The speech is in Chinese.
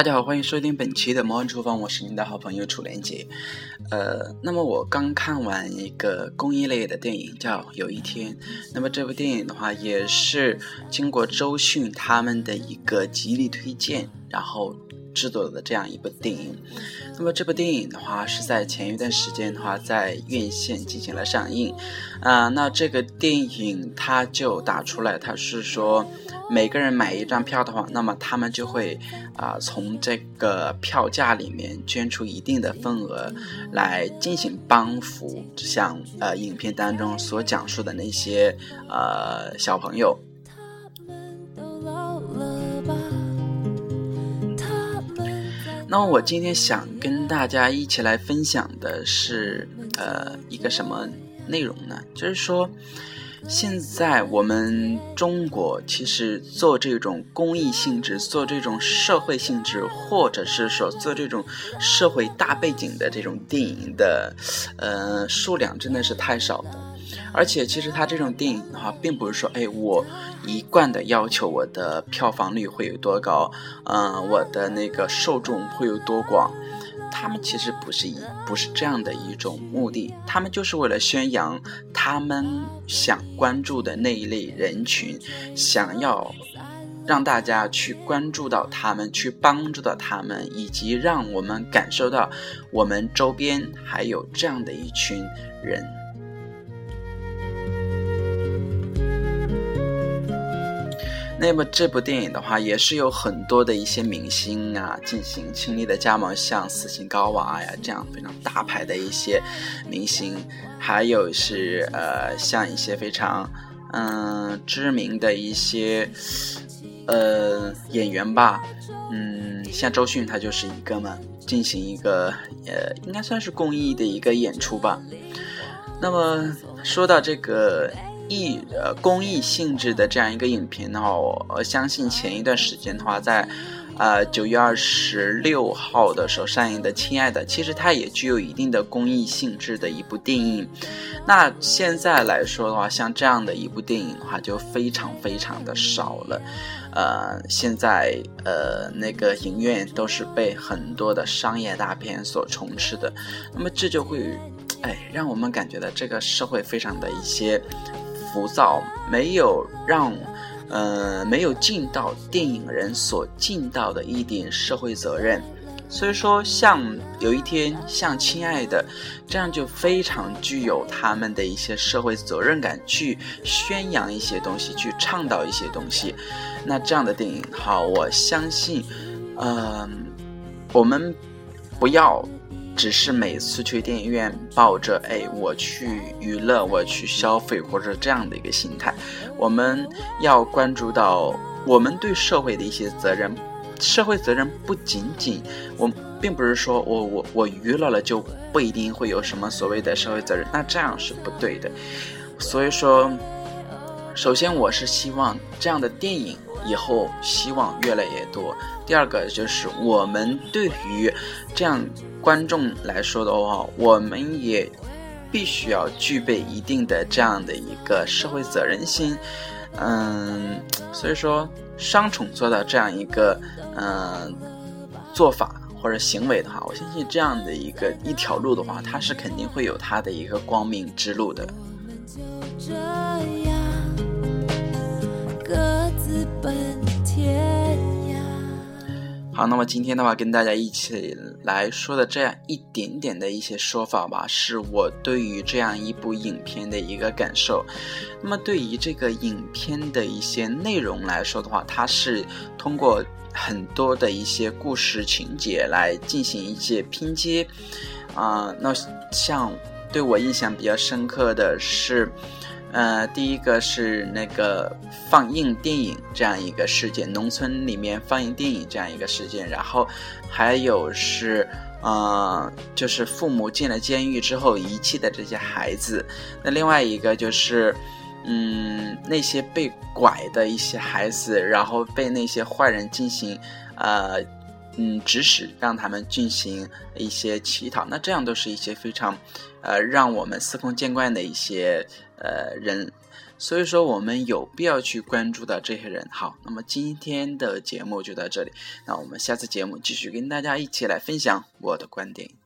大家好，欢迎收听本期的《魔幻厨房》，我是您的好朋友楚连杰。呃，那么我刚看完一个公益类的电影，叫《有一天》。那么这部电影的话，也是经过周迅他们的一个极力推荐，然后。制作的这样一部电影，那么这部电影的话是在前一段时间的话在院线进行了上映，啊，那这个电影它就打出来，它是说每个人买一张票的话，那么他们就会啊从这个票价里面捐出一定的份额来进行帮扶，像呃影片当中所讲述的那些呃小朋友。那我今天想跟大家一起来分享的是，呃，一个什么内容呢？就是说，现在我们中国其实做这种公益性质、做这种社会性质，或者是说做这种社会大背景的这种电影的，呃，数量真的是太少了。而且，其实他这种电影的话，并不是说，哎，我一贯的要求我的票房率会有多高，嗯，我的那个受众会有多广。他们其实不是一，不是这样的一种目的，他们就是为了宣扬他们想关注的那一类人群，想要让大家去关注到他们，去帮助到他们，以及让我们感受到我们周边还有这样的一群人。那么这部电影的话，也是有很多的一些明星啊进行倾力的加盟，像斯琴高娃呀这样非常大牌的一些明星，还有是呃像一些非常嗯知名的一些呃演员吧，嗯像周迅他就是一个嘛，进行一个呃应该算是公益的一个演出吧。那么说到这个。益呃公益性质的这样一个影片的话，我相信前一段时间的话，在呃九月二十六号的时候上映的《亲爱的》，其实它也具有一定的公益性质的一部电影。那现在来说的话，像这样的一部电影的话，就非常非常的少了。呃，现在呃那个影院都是被很多的商业大片所充斥的，那么这就会哎让我们感觉到这个社会非常的一些。浮躁，没有让，呃，没有尽到电影人所尽到的一点社会责任，所以说，像有一天，像亲爱的，这样就非常具有他们的一些社会责任感，去宣扬一些东西，去倡导一些东西。那这样的电影，好，我相信，嗯，我们不要。只是每次去电影院抱着哎，我去娱乐，我去消费，或者这样的一个心态，我们要关注到我们对社会的一些责任。社会责任不仅仅，我并不是说我我我娱乐了就不一定会有什么所谓的社会责任，那这样是不对的。所以说，首先我是希望这样的电影以后希望越来越多。第二个就是我们对于这样。观众来说的话，我们也必须要具备一定的这样的一个社会责任心，嗯，所以说双重做到这样一个嗯做法或者行为的话，我相信这样的一个一条路的话，它是肯定会有它的一个光明之路的。好，那么今天的话，跟大家一起来说的这样一点点的一些说法吧，是我对于这样一部影片的一个感受。那么对于这个影片的一些内容来说的话，它是通过很多的一些故事情节来进行一些拼接。啊，那像对我印象比较深刻的是。呃，第一个是那个放映电影这样一个事件，农村里面放映电影这样一个事件，然后还有是，呃，就是父母进了监狱之后遗弃的这些孩子，那另外一个就是，嗯，那些被拐的一些孩子，然后被那些坏人进行，呃。嗯指使，让他们进行一些乞讨。那这样都是一些非常，呃，让我们司空见惯的一些呃人。所以说，我们有必要去关注到这些人。好，那么今天的节目就到这里，那我们下次节目继续跟大家一起来分享我的观点。